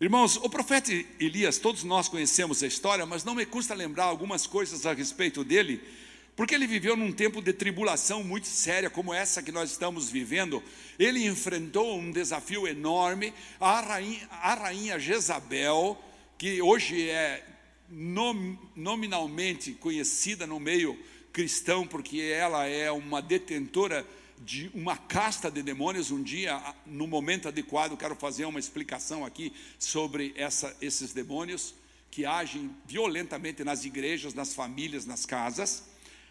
Irmãos, o profeta Elias, todos nós conhecemos a história, mas não me custa lembrar algumas coisas a respeito dele, porque ele viveu num tempo de tribulação muito séria, como essa que nós estamos vivendo. Ele enfrentou um desafio enorme. A rainha, a rainha Jezabel, que hoje é nom, nominalmente conhecida no meio cristão, porque ela é uma detentora de uma casta de demônios. Um dia, no momento adequado, quero fazer uma explicação aqui sobre essa, esses demônios que agem violentamente nas igrejas, nas famílias, nas casas,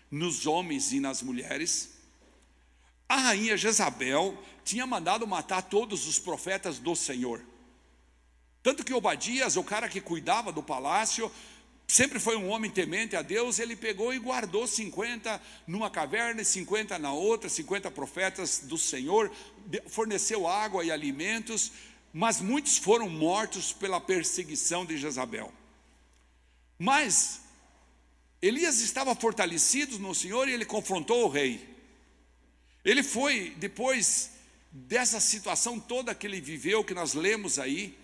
nos homens e nas mulheres. A rainha Jezabel tinha mandado matar todos os profetas do Senhor. Tanto que Obadias, o cara que cuidava do palácio, sempre foi um homem temente a Deus, ele pegou e guardou 50 numa caverna e 50 na outra, 50 profetas do Senhor, forneceu água e alimentos, mas muitos foram mortos pela perseguição de Jezabel. Mas Elias estava fortalecido no Senhor e ele confrontou o rei. Ele foi, depois dessa situação toda que ele viveu, que nós lemos aí,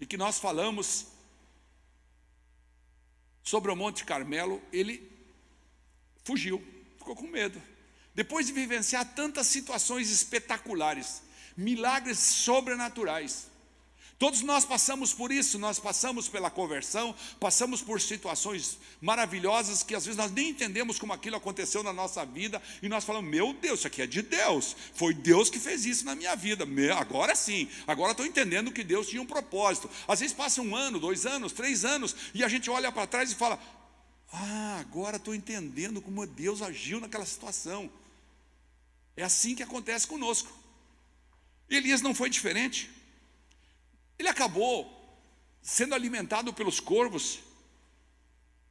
e que nós falamos, sobre o Monte Carmelo, ele fugiu, ficou com medo. Depois de vivenciar tantas situações espetaculares, milagres sobrenaturais, Todos nós passamos por isso, nós passamos pela conversão, passamos por situações maravilhosas que às vezes nós nem entendemos como aquilo aconteceu na nossa vida e nós falamos: Meu Deus, isso aqui é de Deus, foi Deus que fez isso na minha vida. Agora sim, agora estou entendendo que Deus tinha um propósito. Às vezes passa um ano, dois anos, três anos e a gente olha para trás e fala: Ah, agora estou entendendo como Deus agiu naquela situação. É assim que acontece conosco. Elias não foi diferente. Ele acabou sendo alimentado pelos corvos.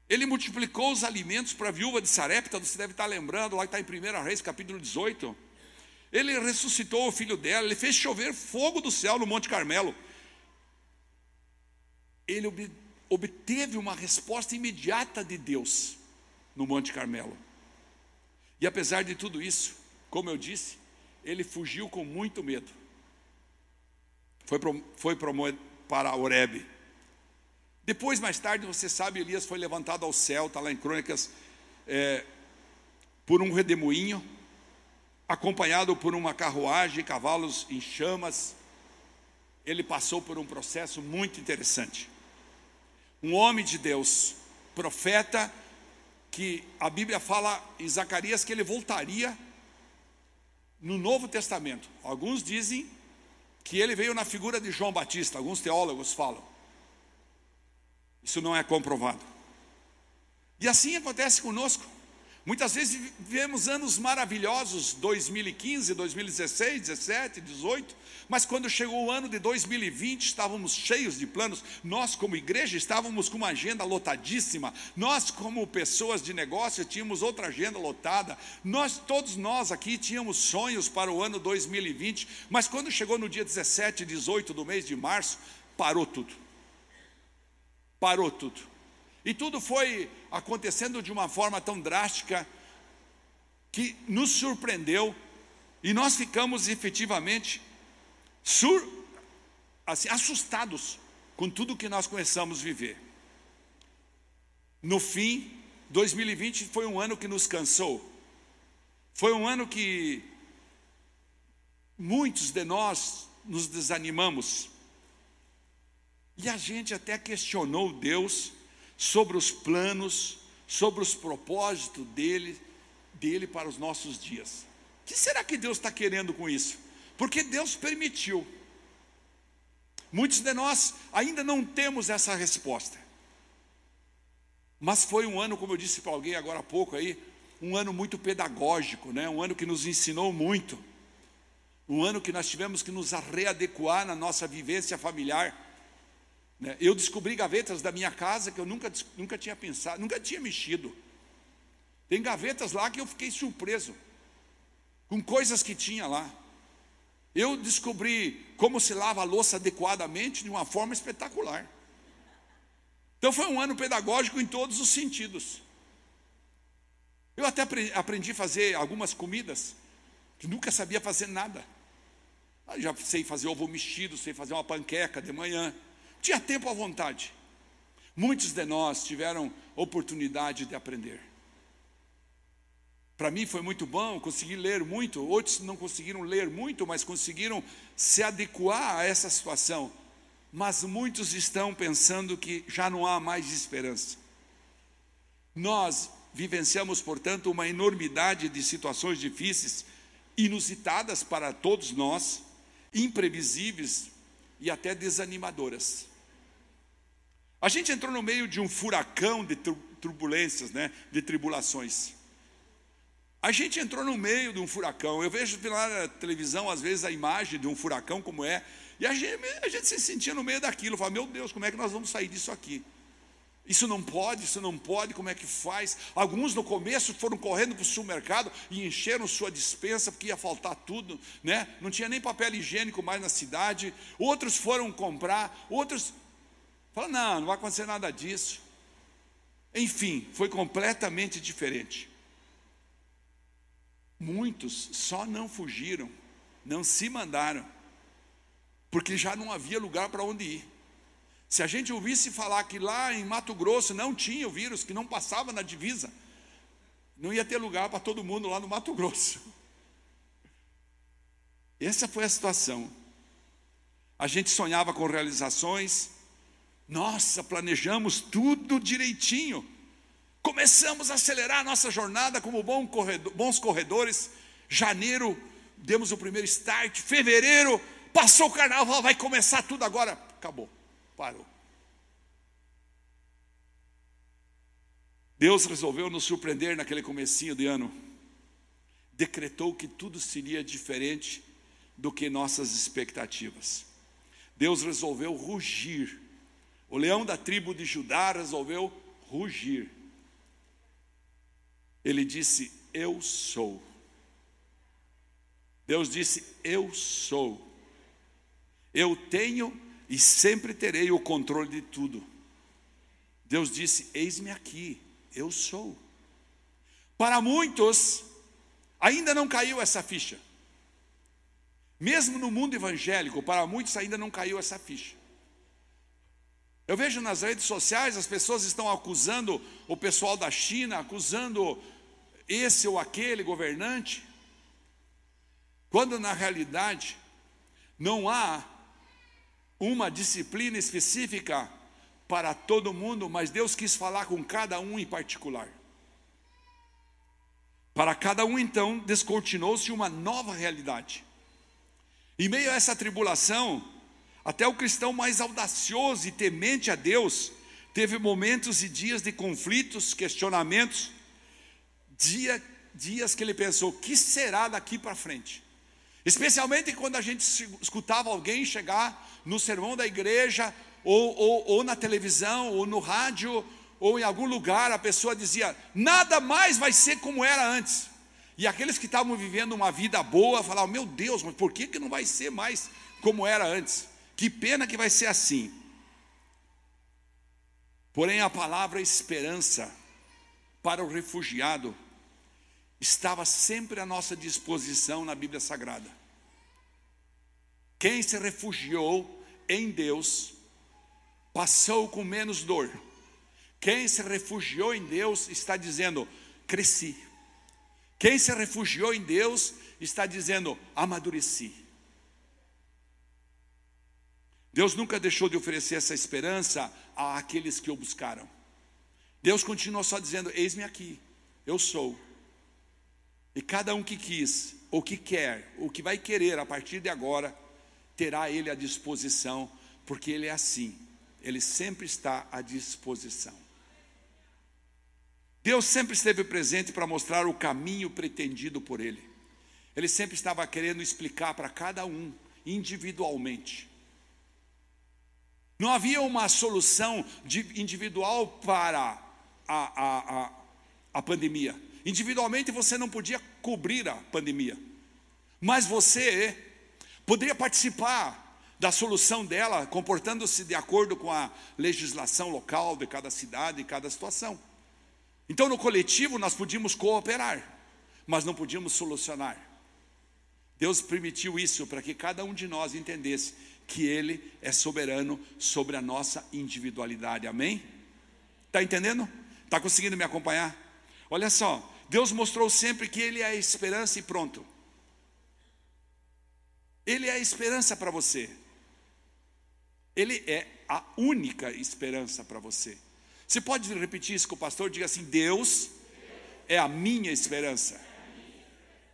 Ele multiplicou os alimentos para a viúva de Sarepta, você deve estar lembrando, lá está em 1 Reis, capítulo 18. Ele ressuscitou o filho dela, ele fez chover fogo do céu no Monte Carmelo. Ele obteve uma resposta imediata de Deus no Monte Carmelo. E apesar de tudo isso, como eu disse, ele fugiu com muito medo foi, pro, foi para Oreb. Depois, mais tarde, você sabe, Elias foi levantado ao céu, está lá em Crônicas, é, por um redemoinho, acompanhado por uma carruagem, cavalos em chamas. Ele passou por um processo muito interessante. Um homem de Deus, profeta, que a Bíblia fala em Zacarias que ele voltaria no Novo Testamento. Alguns dizem que ele veio na figura de João Batista, alguns teólogos falam. Isso não é comprovado. E assim acontece conosco. Muitas vezes vivemos anos maravilhosos, 2015, 2016, 17, 18, mas quando chegou o ano de 2020, estávamos cheios de planos. Nós, como igreja, estávamos com uma agenda lotadíssima. Nós, como pessoas de negócio, tínhamos outra agenda lotada. Nós, todos nós aqui, tínhamos sonhos para o ano 2020, mas quando chegou no dia 17, 18 do mês de março, parou tudo. Parou tudo. E tudo foi acontecendo de uma forma tão drástica que nos surpreendeu e nós ficamos efetivamente sur, assim, assustados com tudo que nós começamos a viver. No fim, 2020 foi um ano que nos cansou. Foi um ano que muitos de nós nos desanimamos. E a gente até questionou Deus sobre os planos, sobre os propósitos dele, dele para os nossos dias. O que será que Deus está querendo com isso? Porque Deus permitiu. Muitos de nós ainda não temos essa resposta. Mas foi um ano, como eu disse para alguém agora há pouco aí, um ano muito pedagógico, né? um ano que nos ensinou muito. Um ano que nós tivemos que nos readequar na nossa vivência familiar? Eu descobri gavetas da minha casa que eu nunca, nunca tinha pensado, nunca tinha mexido. Tem gavetas lá que eu fiquei surpreso com coisas que tinha lá. Eu descobri como se lava a louça adequadamente de uma forma espetacular. Então foi um ano pedagógico em todos os sentidos. Eu até aprendi a fazer algumas comidas que nunca sabia fazer nada. Eu já sei fazer ovo mexido, sei fazer uma panqueca de manhã tinha tempo à vontade. Muitos de nós tiveram oportunidade de aprender. Para mim foi muito bom, consegui ler muito. Outros não conseguiram ler muito, mas conseguiram se adequar a essa situação. Mas muitos estão pensando que já não há mais esperança. Nós vivenciamos, portanto, uma enormidade de situações difíceis, inusitadas para todos nós, imprevisíveis e até desanimadoras. A gente entrou no meio de um furacão de turbulências, né, de tribulações. A gente entrou no meio de um furacão. Eu vejo na televisão, às vezes, a imagem de um furacão como é, e a gente, a gente se sentia no meio daquilo, fala, meu Deus, como é que nós vamos sair disso aqui? Isso não pode, isso não pode, como é que faz? Alguns no começo foram correndo para o supermercado e encheram sua dispensa porque ia faltar tudo, né? Não tinha nem papel higiênico mais na cidade. Outros foram comprar, outros falaram: não, não vai acontecer nada disso. Enfim, foi completamente diferente. Muitos só não fugiram, não se mandaram, porque já não havia lugar para onde ir. Se a gente ouvisse falar que lá em Mato Grosso não tinha o vírus, que não passava na divisa, não ia ter lugar para todo mundo lá no Mato Grosso. Essa foi a situação. A gente sonhava com realizações, nossa, planejamos tudo direitinho. Começamos a acelerar a nossa jornada como bons corredores. Janeiro, demos o primeiro start. Fevereiro, passou o carnaval, vai começar tudo agora. Acabou parou. Deus resolveu nos surpreender naquele comecinho de ano. Decretou que tudo seria diferente do que nossas expectativas. Deus resolveu rugir. O leão da tribo de Judá resolveu rugir. Ele disse: Eu sou. Deus disse: Eu sou. Eu tenho e sempre terei o controle de tudo. Deus disse: Eis-me aqui, eu sou. Para muitos, ainda não caiu essa ficha. Mesmo no mundo evangélico, para muitos ainda não caiu essa ficha. Eu vejo nas redes sociais as pessoas estão acusando o pessoal da China, acusando esse ou aquele governante, quando na realidade não há uma disciplina específica para todo mundo, mas Deus quis falar com cada um em particular. Para cada um, então, descortinou-se uma nova realidade. Em meio a essa tribulação, até o cristão mais audacioso e temente a Deus teve momentos e dias de conflitos, questionamentos, dia, dias que ele pensou: que será daqui para frente? Especialmente quando a gente escutava alguém chegar no sermão da igreja, ou, ou, ou na televisão, ou no rádio, ou em algum lugar, a pessoa dizia: nada mais vai ser como era antes. E aqueles que estavam vivendo uma vida boa falavam: meu Deus, mas por que, que não vai ser mais como era antes? Que pena que vai ser assim. Porém, a palavra esperança para o refugiado estava sempre à nossa disposição na Bíblia Sagrada. Quem se refugiou em Deus passou com menos dor. Quem se refugiou em Deus está dizendo: cresci. Quem se refugiou em Deus está dizendo: amadureci. Deus nunca deixou de oferecer essa esperança àqueles que o buscaram. Deus continuou só dizendo: Eis-me aqui, eu sou. E cada um que quis, ou que quer, ou que vai querer a partir de agora, terá Ele à disposição, porque Ele é assim, Ele sempre está à disposição. Deus sempre esteve presente para mostrar o caminho pretendido por Ele. Ele sempre estava querendo explicar para cada um, individualmente. Não havia uma solução individual para a, a, a, a pandemia. Individualmente você não podia cobrir a pandemia. Mas você poderia participar da solução dela, comportando-se de acordo com a legislação local de cada cidade e cada situação. Então, no coletivo, nós podíamos cooperar, mas não podíamos solucionar. Deus permitiu isso para que cada um de nós entendesse que Ele é soberano sobre a nossa individualidade. Amém? Está entendendo? Está conseguindo me acompanhar? Olha só, Deus mostrou sempre que Ele é a esperança e pronto. Ele é a esperança para você. Ele é a única esperança para você. Você pode repetir isso com o pastor? Diga assim: Deus é a minha esperança.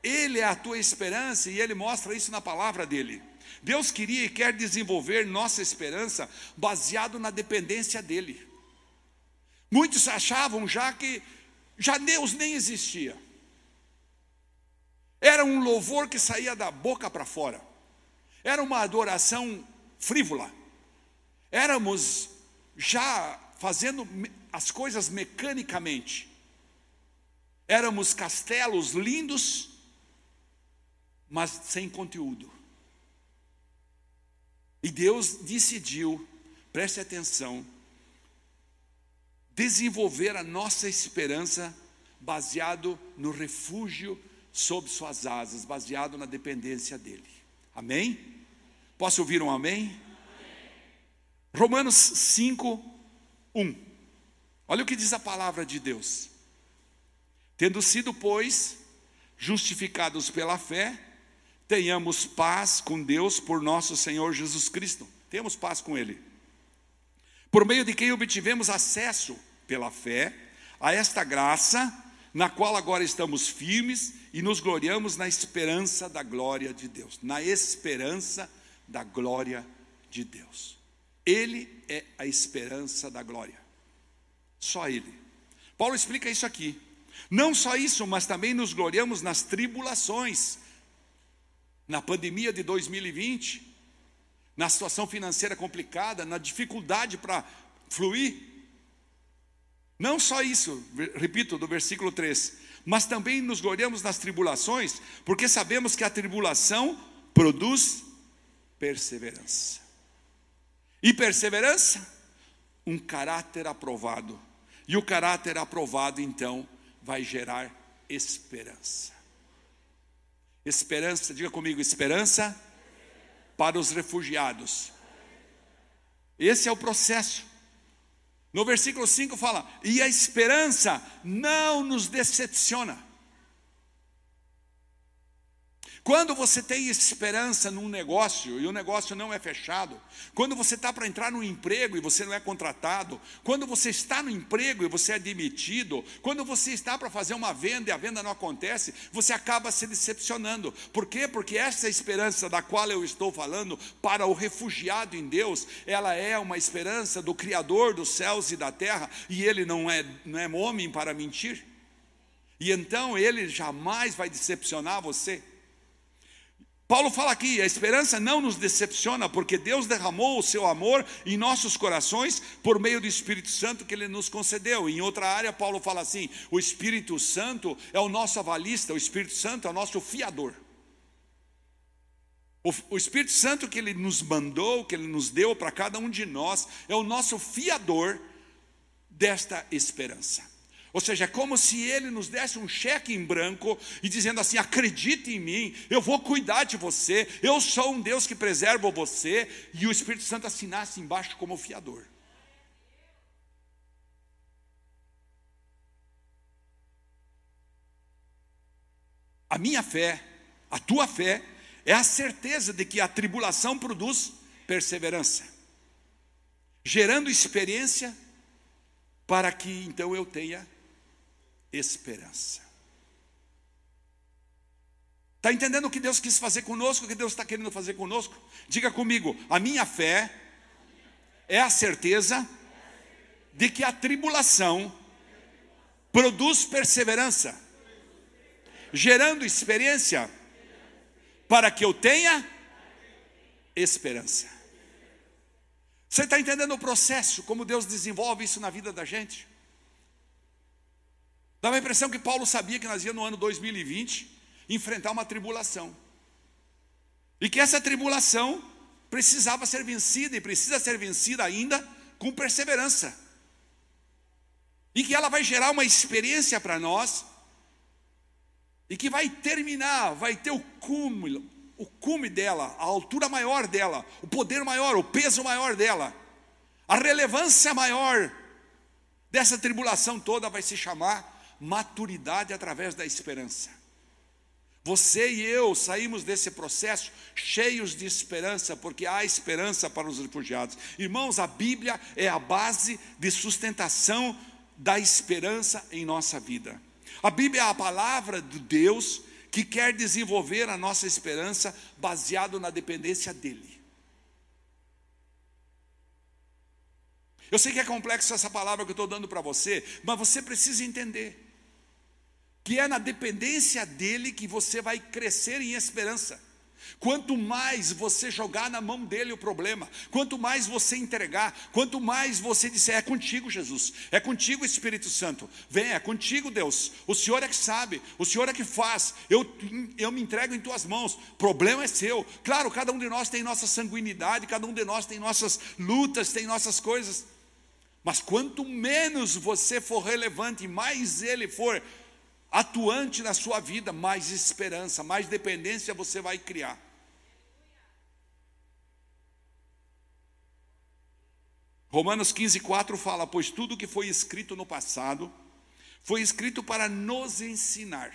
Ele é a tua esperança e ele mostra isso na palavra dele. Deus queria e quer desenvolver nossa esperança baseado na dependência dele. Muitos achavam já que já Deus nem existia. Era um louvor que saía da boca para fora. Era uma adoração frívola. Éramos já fazendo as coisas mecanicamente. Éramos castelos lindos, mas sem conteúdo. E Deus decidiu, preste atenção, desenvolver a nossa esperança baseado no refúgio sob suas asas, baseado na dependência dele. Amém? Posso ouvir um amém? amém? Romanos 5, 1. Olha o que diz a palavra de Deus. Tendo sido, pois, justificados pela fé, tenhamos paz com Deus por nosso Senhor Jesus Cristo. Temos paz com Ele. Por meio de quem obtivemos acesso pela fé a esta graça, na qual agora estamos firmes e nos gloriamos na esperança da glória de Deus. Na esperança da glória de Deus. Ele é a esperança da glória. Só Ele. Paulo explica isso aqui. Não só isso, mas também nos gloriamos nas tribulações na pandemia de 2020, na situação financeira complicada, na dificuldade para fluir. Não só isso, repito, do versículo 3, mas também nos gloriamos nas tribulações, porque sabemos que a tribulação produz perseverança. E perseverança, um caráter aprovado. E o caráter aprovado, então, vai gerar esperança. Esperança, diga comigo, esperança para os refugiados. Esse é o processo. No versículo 5 fala: e a esperança não nos decepciona. Quando você tem esperança num negócio e o negócio não é fechado, quando você está para entrar no emprego e você não é contratado, quando você está no emprego e você é demitido, quando você está para fazer uma venda e a venda não acontece, você acaba se decepcionando. Por quê? Porque essa esperança da qual eu estou falando para o refugiado em Deus, ela é uma esperança do Criador dos céus e da terra, e ele não é, não é homem para mentir. E então ele jamais vai decepcionar você. Paulo fala aqui: a esperança não nos decepciona, porque Deus derramou o seu amor em nossos corações por meio do Espírito Santo que ele nos concedeu. Em outra área, Paulo fala assim: o Espírito Santo é o nosso avalista, o Espírito Santo é o nosso fiador. O, Espírito Santo que ele nos mandou, que ele nos deu para cada um de nós, é o nosso fiador desta esperança. Ou seja, é como se ele nos desse um cheque em branco e dizendo assim: acredite em mim, eu vou cuidar de você, eu sou um Deus que preserva você, e o Espírito Santo assinasse embaixo como fiador. A minha fé, a tua fé, é a certeza de que a tribulação produz perseverança, gerando experiência para que então eu tenha esperança. Está entendendo o que Deus quis fazer conosco, o que Deus está querendo fazer conosco? Diga comigo, a minha fé é a certeza de que a tribulação produz perseverança, gerando experiência para que eu tenha esperança. Você está entendendo o processo, como Deus desenvolve isso na vida da gente? Dava a impressão que Paulo sabia que nós íamos no ano 2020 enfrentar uma tribulação. E que essa tribulação precisava ser vencida e precisa ser vencida ainda com perseverança. E que ela vai gerar uma experiência para nós e que vai terminar, vai ter o cúmulo, o cume dela, a altura maior dela, o poder maior, o peso maior dela, a relevância maior dessa tribulação toda vai se chamar maturidade através da esperança. Você e eu saímos desse processo cheios de esperança, porque há esperança para os refugiados. Irmãos, a Bíblia é a base de sustentação da esperança em nossa vida. A Bíblia é a palavra de Deus que quer desenvolver a nossa esperança baseado na dependência dele. Eu sei que é complexo essa palavra que eu estou dando para você, mas você precisa entender que é na dependência dele que você vai crescer em esperança. Quanto mais você jogar na mão dele o problema, quanto mais você entregar, quanto mais você disser, é contigo, Jesus, é contigo, Espírito Santo, vem, é contigo, Deus, o Senhor é que sabe, o Senhor é que faz, eu, eu me entrego em tuas mãos, problema é seu. Claro, cada um de nós tem nossa sanguinidade, cada um de nós tem nossas lutas, tem nossas coisas, mas quanto menos você for relevante, mais ele for atuante na sua vida, mais esperança, mais dependência você vai criar. Romanos 15, 4 fala: Pois tudo que foi escrito no passado foi escrito para nos ensinar,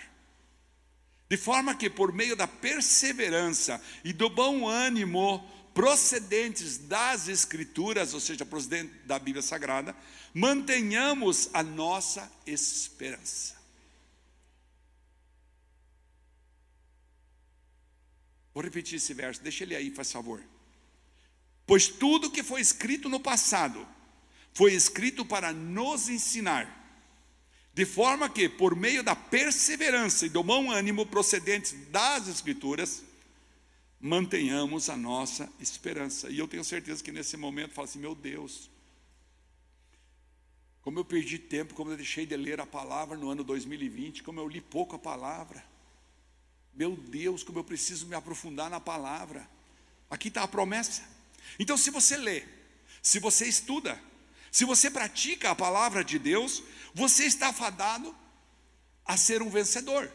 de forma que, por meio da perseverança e do bom ânimo procedentes das Escrituras, ou seja, procedentes da Bíblia Sagrada, mantenhamos a nossa esperança. Vou repetir esse verso, deixa ele aí, faz favor. Pois tudo que foi escrito no passado foi escrito para nos ensinar, de forma que, por meio da perseverança e do bom ânimo procedentes das Escrituras, mantenhamos a nossa esperança. E eu tenho certeza que nesse momento fala assim: meu Deus, como eu perdi tempo, como eu deixei de ler a palavra no ano 2020, como eu li pouco a palavra. Meu Deus, como eu preciso me aprofundar na palavra. Aqui está a promessa. Então, se você lê, se você estuda, se você pratica a palavra de Deus, você está fadado a ser um vencedor.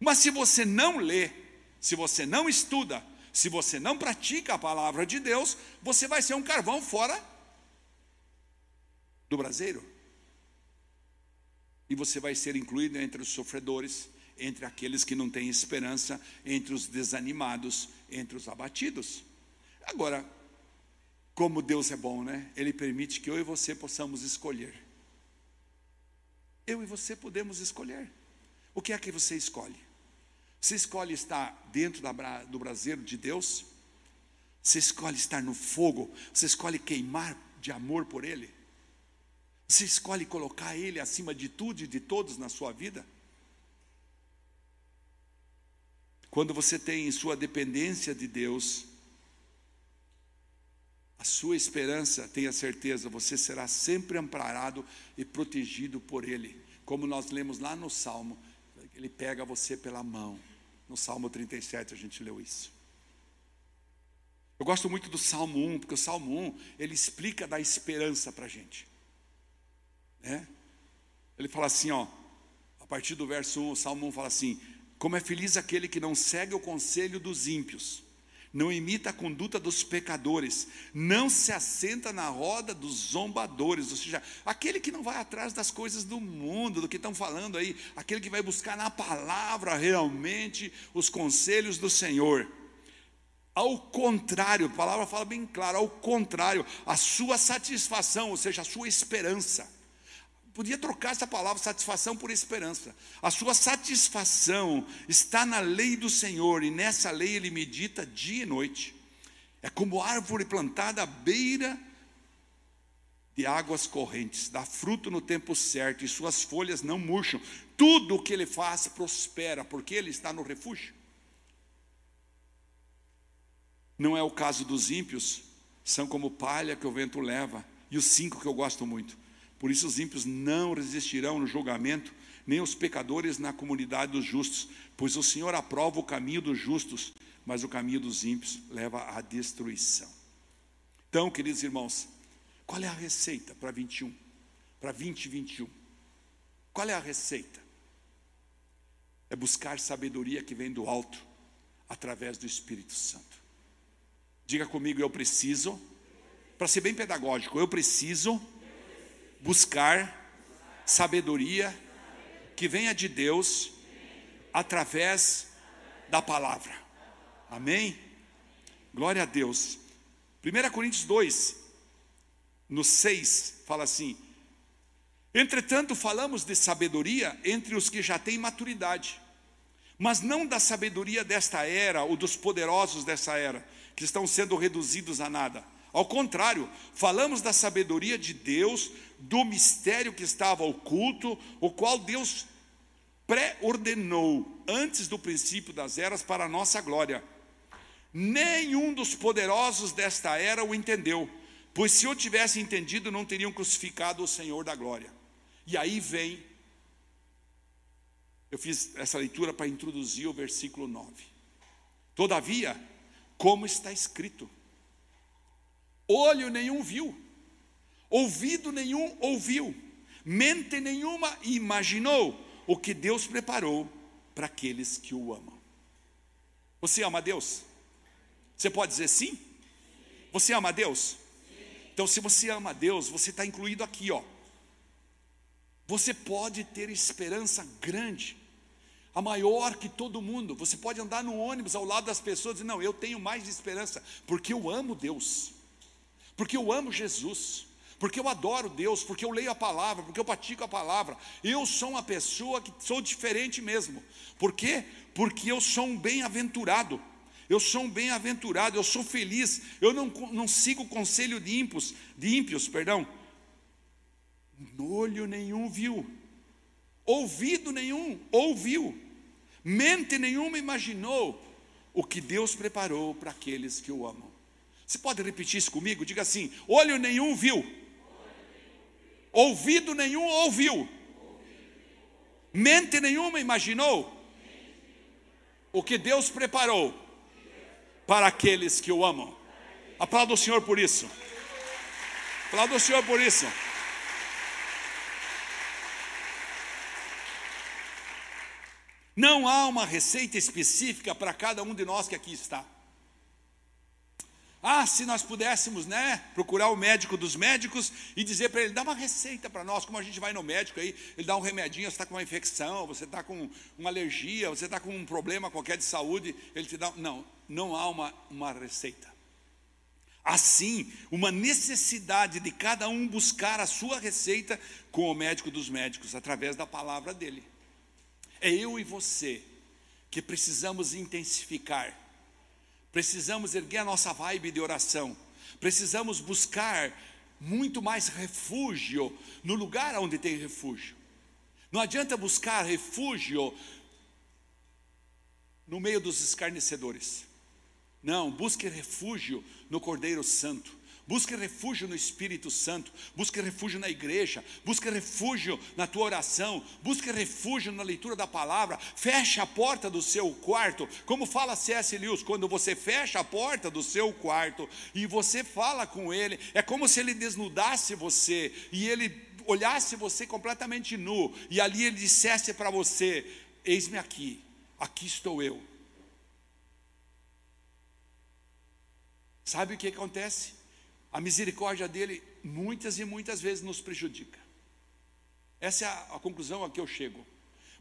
Mas se você não lê, se você não estuda, se você não pratica a palavra de Deus, você vai ser um carvão fora do braseiro. E você vai ser incluído entre os sofredores, entre aqueles que não têm esperança, entre os desanimados, entre os abatidos. Agora, como Deus é bom, né? Ele permite que eu e você possamos escolher. Eu e você podemos escolher. O que é que você escolhe? Você escolhe estar dentro do braseiro de Deus? Você escolhe estar no fogo? Você escolhe queimar de amor por Ele? Você escolhe colocar Ele acima de tudo e de todos na sua vida? Quando você tem em sua dependência de Deus, a sua esperança, tenha certeza, você será sempre amparado e protegido por Ele. Como nós lemos lá no Salmo, Ele pega você pela mão. No Salmo 37 a gente leu isso. Eu gosto muito do Salmo 1, porque o Salmo 1 ele explica da esperança para a gente. Né? Ele fala assim, ó, a partir do verso 1, o Salmo 1 fala assim: como é feliz aquele que não segue o conselho dos ímpios, não imita a conduta dos pecadores, não se assenta na roda dos zombadores, ou seja, aquele que não vai atrás das coisas do mundo, do que estão falando aí, aquele que vai buscar na palavra realmente os conselhos do Senhor. Ao contrário, a palavra fala bem claro, ao contrário, a sua satisfação, ou seja, a sua esperança Podia trocar essa palavra satisfação por esperança. A sua satisfação está na lei do Senhor, e nessa lei ele medita dia e noite. É como árvore plantada à beira de águas correntes, dá fruto no tempo certo, e suas folhas não murcham. Tudo o que ele faz prospera, porque ele está no refúgio. Não é o caso dos ímpios, são como palha que o vento leva. E os cinco que eu gosto muito por isso os ímpios não resistirão no julgamento, nem os pecadores na comunidade dos justos, pois o Senhor aprova o caminho dos justos, mas o caminho dos ímpios leva à destruição. Então, queridos irmãos, qual é a receita para 21? Para 2021? Qual é a receita? É buscar sabedoria que vem do alto, através do Espírito Santo. Diga comigo, eu preciso, para ser bem pedagógico, eu preciso buscar sabedoria que venha de Deus através da palavra. Amém? Glória a Deus. 1 Coríntios 2, no 6, fala assim: Entretanto, falamos de sabedoria entre os que já têm maturidade, mas não da sabedoria desta era ou dos poderosos dessa era, que estão sendo reduzidos a nada. Ao contrário, falamos da sabedoria de Deus, do mistério que estava oculto, o qual Deus pré-ordenou antes do princípio das eras para a nossa glória. Nenhum dos poderosos desta era o entendeu, pois se o tivesse entendido, não teriam crucificado o Senhor da glória. E aí vem, eu fiz essa leitura para introduzir o versículo 9. Todavia, como está escrito, olho nenhum viu, ouvido nenhum ouviu, mente nenhuma imaginou o que Deus preparou para aqueles que o amam. Você ama Deus? Você pode dizer sim? Você ama Deus? Então, se você ama Deus, você está incluído aqui, ó. Você pode ter esperança grande, a maior que todo mundo. Você pode andar no ônibus ao lado das pessoas e dizer: Não, eu tenho mais esperança, porque eu amo Deus, porque eu amo Jesus, porque eu adoro Deus, porque eu leio a palavra, porque eu pratico a palavra. Eu sou uma pessoa que sou diferente mesmo. Por quê? Porque eu sou um bem-aventurado. Eu sou um bem-aventurado, eu sou feliz. Eu não, não sigo o conselho de ímpios, de ímpios, perdão olho nenhum viu, ouvido nenhum ouviu, mente nenhuma imaginou o que Deus preparou para aqueles que o amam. Você pode repetir isso comigo? Diga assim: olho nenhum viu, ouvido nenhum ouviu, mente nenhuma imaginou o que Deus preparou para aqueles que o amam. Aplauda o Senhor por isso. Aplauda o Senhor por isso. Não há uma receita específica para cada um de nós que aqui está. Ah, se nós pudéssemos, né, procurar o médico dos médicos e dizer para ele, dá uma receita para nós, como a gente vai no médico aí, ele dá um remedinho, você está com uma infecção, você está com uma alergia, você está com um problema qualquer de saúde, ele te dá. Não, não há uma, uma receita. Assim, uma necessidade de cada um buscar a sua receita com o médico dos médicos, através da palavra dele. É eu e você que precisamos intensificar, precisamos erguer a nossa vibe de oração, precisamos buscar muito mais refúgio no lugar onde tem refúgio. Não adianta buscar refúgio no meio dos escarnecedores. Não, busque refúgio no Cordeiro Santo. Busque refúgio no Espírito Santo, busque refúgio na igreja, busque refúgio na tua oração, busque refúgio na leitura da palavra. Feche a porta do seu quarto, como fala C.S. Lewis, quando você fecha a porta do seu quarto e você fala com ele, é como se ele desnudasse você e ele olhasse você completamente nu e ali ele dissesse para você: Eis-me aqui, aqui estou eu. Sabe o que acontece? A misericórdia dele muitas e muitas vezes nos prejudica. Essa é a, a, conclusão a que eu chego.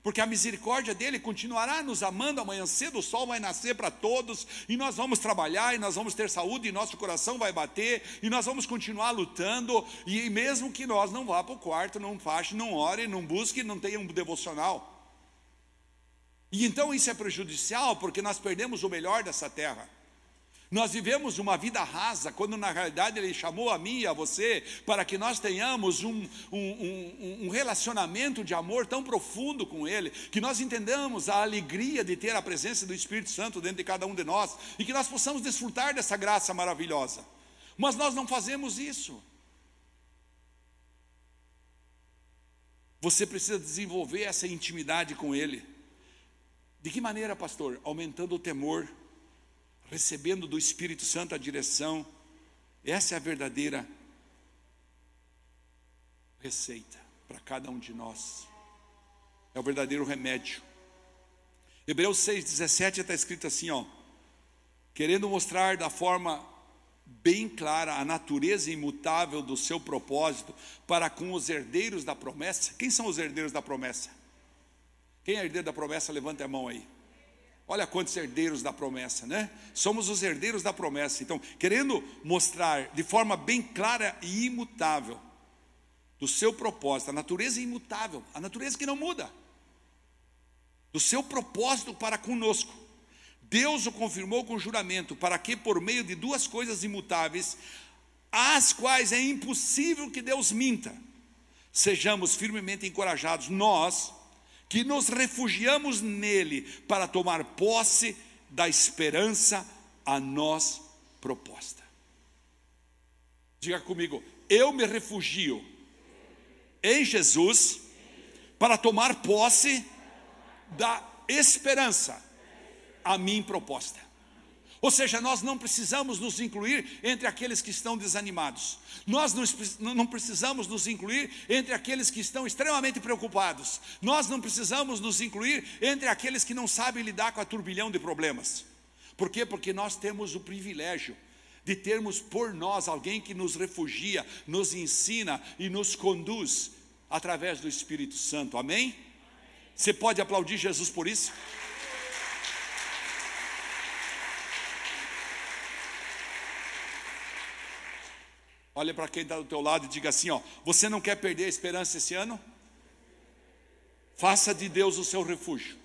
Porque a misericórdia dele continuará nos amando amanhã cedo, o sol vai nascer para todos, e nós vamos trabalhar, e nós vamos ter saúde, e nosso coração vai bater, e nós vamos continuar lutando, e mesmo que nós não vá para o quarto, não faça, não ore, não busque, não tenha um devocional. E então isso é prejudicial, porque nós perdemos o melhor dessa terra. Nós vivemos uma vida rasa, quando na realidade Ele chamou a mim e a você para que nós tenhamos um, um, um, relacionamento de amor tão profundo com Ele, que nós entendamos a alegria de ter a presença do Espírito Santo dentro de cada um de nós e que nós possamos desfrutar dessa graça maravilhosa. Mas nós não fazemos isso. Você precisa desenvolver essa intimidade com Ele. De que maneira, pastor? Aumentando o temor recebendo do Espírito Santo a direção. Essa é a verdadeira receita para cada um de nós. É o verdadeiro remédio. Hebreus 6,17 está escrito assim: ó, querendo mostrar da forma bem clara a natureza imutável do seu propósito para com os herdeiros da promessa. Quem são os herdeiros da promessa? Quem é herdeiro da promessa? Levanta a mão aí. Olha quantos herdeiros da promessa, né? Somos os herdeiros da promessa. Então, querendo mostrar de forma bem clara e imutável do seu propósito, a natureza imutável, a natureza que não muda, do seu propósito para conosco. Deus o confirmou com juramento, para que por meio de duas coisas imutáveis, as quais é impossível que Deus minta, sejamos firmemente encorajados, nós, que nos refugiamos nele para tomar posse da esperança a nós proposta. Diga comigo, eu me refugio em Jesus para tomar posse da esperança a mim proposta. Ou seja, nós não precisamos nos incluir entre aqueles que estão desanimados. Nós não precisamos nos incluir entre aqueles que estão extremamente preocupados. Nós não precisamos nos incluir entre aqueles que não sabem lidar com a turbilhão de problemas. Por quê? Porque nós temos o privilégio de termos por nós alguém que nos refugia, nos ensina e nos conduz através do Espírito Santo. Amém? Você pode aplaudir Jesus por isso? Olha para quem está do teu lado e diga assim: ó, você não quer perder a esperança esse ano? Faça de Deus o seu refúgio.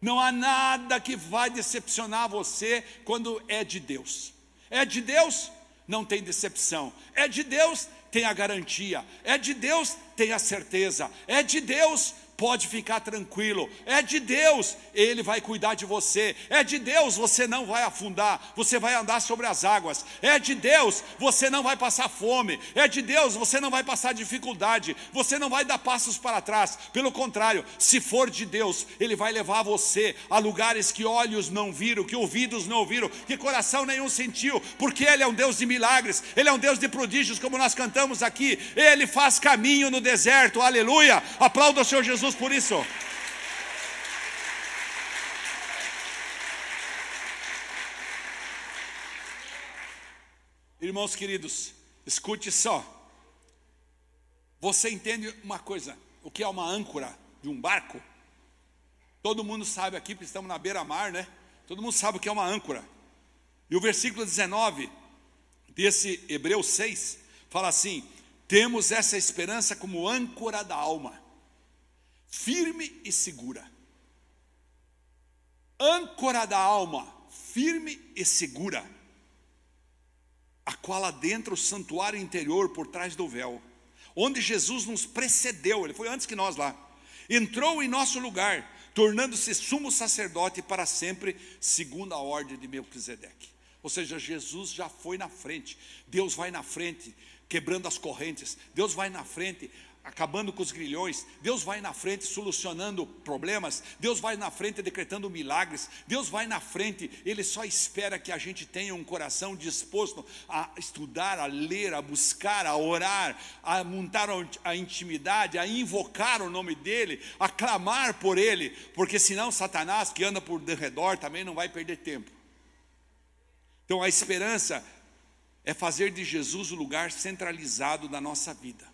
Não há nada que vai decepcionar você quando é de Deus. É de Deus, não tem decepção. É de Deus, tem a garantia. É de Deus, tem a certeza. É de Deus, pode ficar tranquilo, é de Deus, Ele vai cuidar de você, é de Deus, você não vai afundar, você vai andar sobre as águas, é de Deus, você não vai passar fome, é de Deus, você não vai passar dificuldade, você não vai dar passos para trás, pelo contrário, se for de Deus, Ele vai levar você a lugares que olhos não viram, que ouvidos não ouviram, que coração nenhum sentiu, porque Ele é um Deus de milagres, Ele é um Deus de prodígios, como nós cantamos aqui, Ele faz caminho no deserto, aleluia, aplauda o Senhor Jesus Jesus por isso. Irmãos queridos, escute só. Você entende uma coisa: o que é uma âncora de um barco? Todo mundo sabe aqui, porque estamos na beira-mar, né? Todo mundo sabe o que é uma âncora. E o versículo 19 desse Hebreus 6 fala assim: temos essa esperança como âncora da alma firme e segura. Âncora da alma, firme e segura, a qual adentra o santuário interior por trás do véu, onde Jesus nos precedeu, ele foi antes que nós lá, entrou em nosso lugar, tornando-se sumo sacerdote para sempre, segundo a ordem de Melquisedeque. Ou seja, Jesus já foi na frente, Deus vai na frente, quebrando as correntes, Deus vai na frente, acabando com os grilhões, Deus vai na frente solucionando problemas, Deus vai na frente decretando milagres, Deus vai na frente, Ele só espera que a gente tenha um coração disposto a estudar, a ler, a buscar, a orar, a montar a intimidade, a invocar o nome dEle, a clamar por Ele, porque senão Satanás que anda por redor também não vai perder tempo. Então a esperança é fazer de Jesus o lugar centralizado da nossa vida.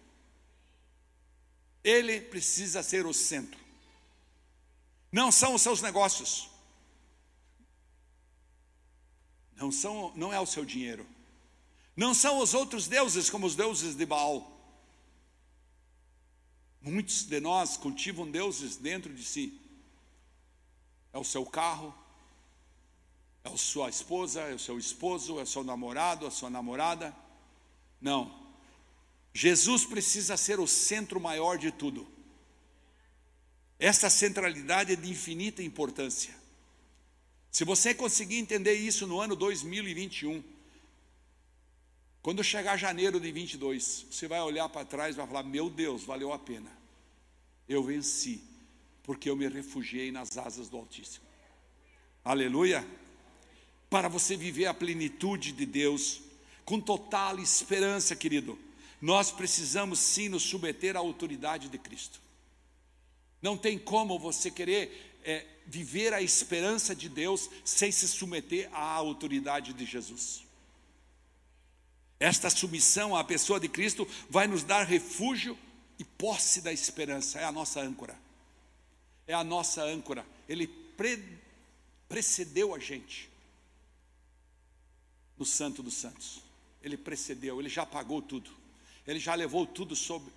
Ele precisa ser o centro. Não são os seus negócios. Não são, não é o seu dinheiro. Não são os outros deuses como os deuses de Baal. Muitos de nós cultivam deuses dentro de si. É o seu carro, é a sua esposa, é o seu esposo, é o seu namorado, é a sua namorada. Não. Jesus precisa ser o centro maior de tudo. Essa centralidade é de infinita importância. Se você conseguir entender isso no ano 2021, quando chegar janeiro de 22, você vai olhar para trás e vai falar: Meu Deus, valeu a pena. Eu venci, porque eu me refugiei nas asas do Altíssimo. Aleluia! Para você viver a plenitude de Deus, com total esperança, querido nós precisamos sim nos submeter à autoridade de Cristo. Não tem como você querer é, viver a esperança de Deus sem se submeter à autoridade de Jesus. Esta submissão à pessoa de Cristo vai nos dar refúgio e posse da esperança, é a nossa âncora. É a nossa âncora. Ele pre precedeu a gente no Santo dos Santos. Ele precedeu, ele já pagou tudo. Ele já levou tudo sobre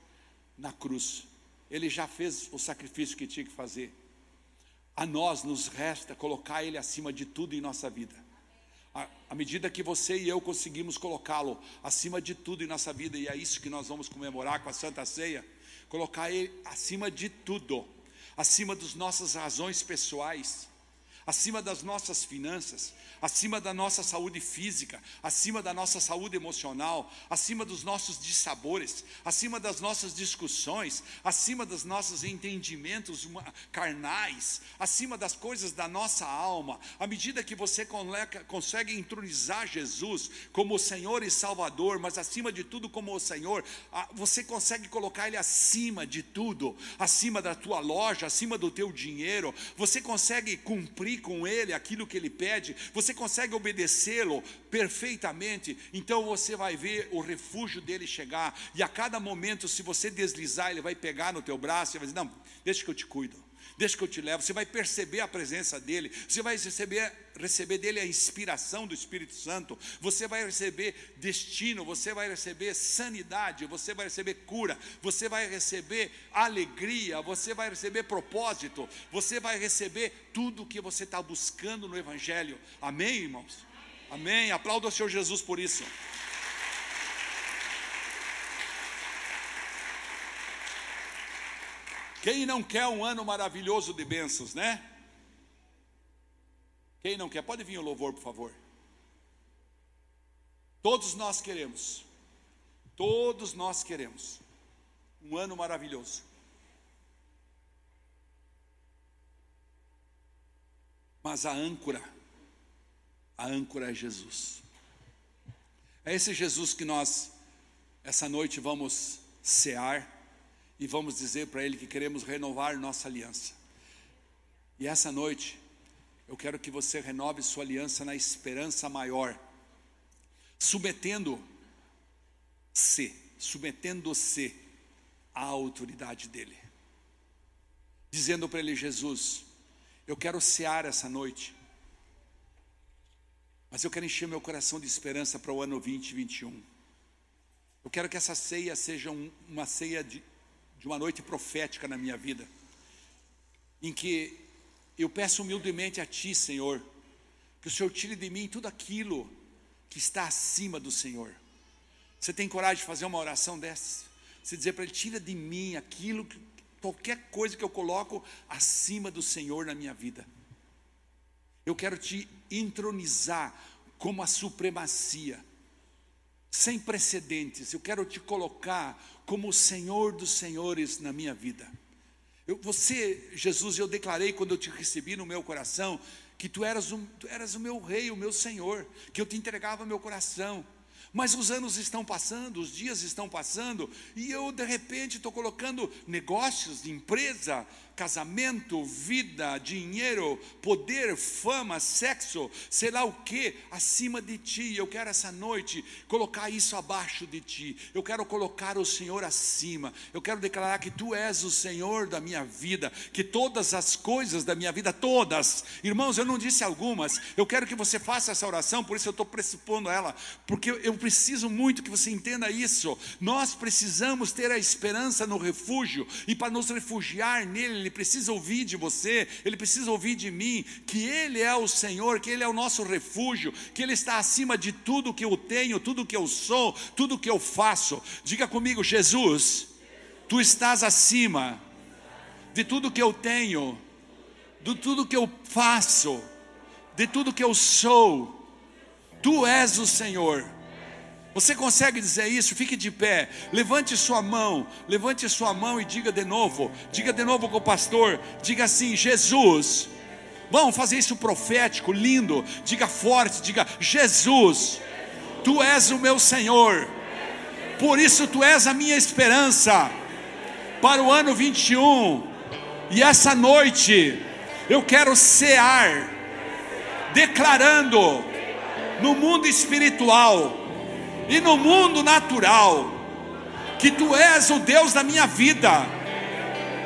na cruz. Ele já fez o sacrifício que tinha que fazer. A nós nos resta colocar ele acima de tudo em nossa vida à medida que você e eu conseguimos colocá-lo acima de tudo em nossa vida, e é isso que nós vamos comemorar com a Santa Ceia, colocar ele acima de tudo, acima das nossas razões pessoais, acima das nossas finanças, acima da nossa saúde física, acima da nossa saúde emocional, acima dos nossos dissabores, acima das nossas discussões, acima dos nossos entendimentos carnais, acima das coisas da nossa alma. À medida que você consegue entronizar Jesus como o Senhor e Salvador, mas acima de tudo como o Senhor, você consegue colocar Ele acima de tudo, acima da tua loja, acima do teu dinheiro, você consegue cumprir com Ele aquilo que Ele pede, você você consegue obedecê-lo perfeitamente, então você vai ver o refúgio dele chegar, e a cada momento, se você deslizar, ele vai pegar no teu braço e vai dizer: Não, deixa que eu te cuido. Deixa que eu te levo, você vai perceber a presença dele, você vai receber, receber dele a inspiração do Espírito Santo, você vai receber destino, você vai receber sanidade, você vai receber cura, você vai receber alegria, você vai receber propósito, você vai receber tudo o que você está buscando no Evangelho. Amém, irmãos? Amém. Aplauda o Senhor Jesus por isso. Quem não quer um ano maravilhoso de bênçãos, né? Quem não quer? Pode vir o louvor, por favor. Todos nós queremos. Todos nós queremos. Um ano maravilhoso. Mas a âncora, a âncora é Jesus. É esse Jesus que nós, essa noite, vamos cear e vamos dizer para Ele que queremos renovar nossa aliança. E essa noite, eu quero que você renove sua aliança na esperança maior, submetendo-se, submetendo-se à autoridade dEle, dizendo para Ele: Jesus, eu quero cear essa noite, mas eu quero encher meu coração de esperança para o ano 2021. Eu quero que essa ceia seja um, uma ceia de, de uma noite profética na minha vida, em que eu peço humildemente a Ti, Senhor, que o Senhor tire de mim tudo aquilo que está acima do Senhor. Você tem coragem de fazer uma oração dessa? Você dizer para Ele: tira de mim aquilo, que, qualquer coisa que eu coloco acima do Senhor na minha vida. Eu quero te entronizar como a supremacia sem precedentes. Eu quero te colocar como o Senhor dos Senhores na minha vida. Eu, você, Jesus, eu declarei quando eu te recebi no meu coração que tu eras, um, tu eras o meu rei, o meu Senhor, que eu te entregava meu coração. Mas os anos estão passando, os dias estão passando, e eu de repente estou colocando negócios, empresa, casamento, vida, dinheiro, poder, fama, sexo, sei lá o que, acima de ti. Eu quero essa noite colocar isso abaixo de ti. Eu quero colocar o Senhor acima. Eu quero declarar que tu és o Senhor da minha vida, que todas as coisas da minha vida, todas, irmãos, eu não disse algumas, eu quero que você faça essa oração, por isso eu estou pressupondo ela, porque eu preciso muito que você entenda isso. Nós precisamos ter a esperança no refúgio, e para nos refugiar nele, ele precisa ouvir de você, ele precisa ouvir de mim, que Ele é o Senhor, que Ele é o nosso refúgio, que Ele está acima de tudo que eu tenho, tudo que eu sou, tudo que eu faço. Diga comigo, Jesus, Tu estás acima de tudo que eu tenho, de tudo que eu faço, de tudo que eu sou. Tu és o Senhor. Você consegue dizer isso? Fique de pé, levante sua mão, levante sua mão e diga de novo, diga de novo com o pastor, diga assim: Jesus, vamos fazer isso profético, lindo, diga forte, diga: Jesus, tu és o meu Senhor, por isso tu és a minha esperança para o ano 21, e essa noite Eu quero cear, declarando no mundo espiritual e no mundo natural que tu és o Deus da minha vida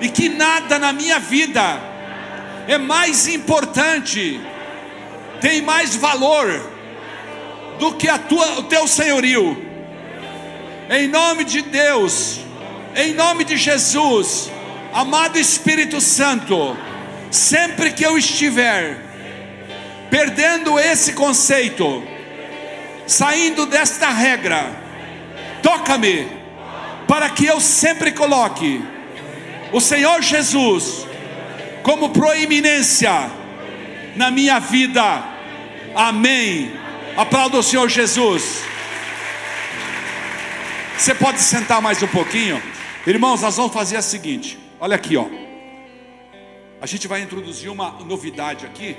e que nada na minha vida é mais importante, tem mais valor do que a tua, o teu senhorio. Em nome de Deus, em nome de Jesus, amado Espírito Santo, sempre que eu estiver perdendo esse conceito, saindo desta regra, toca-me, para que eu sempre coloque o Senhor Jesus como proeminência na minha vida. Amém. Aplauda o Senhor Jesus. Você pode sentar mais um pouquinho? Irmãos, nós vamos fazer a seguinte. Olha aqui, ó. A gente vai introduzir uma novidade aqui.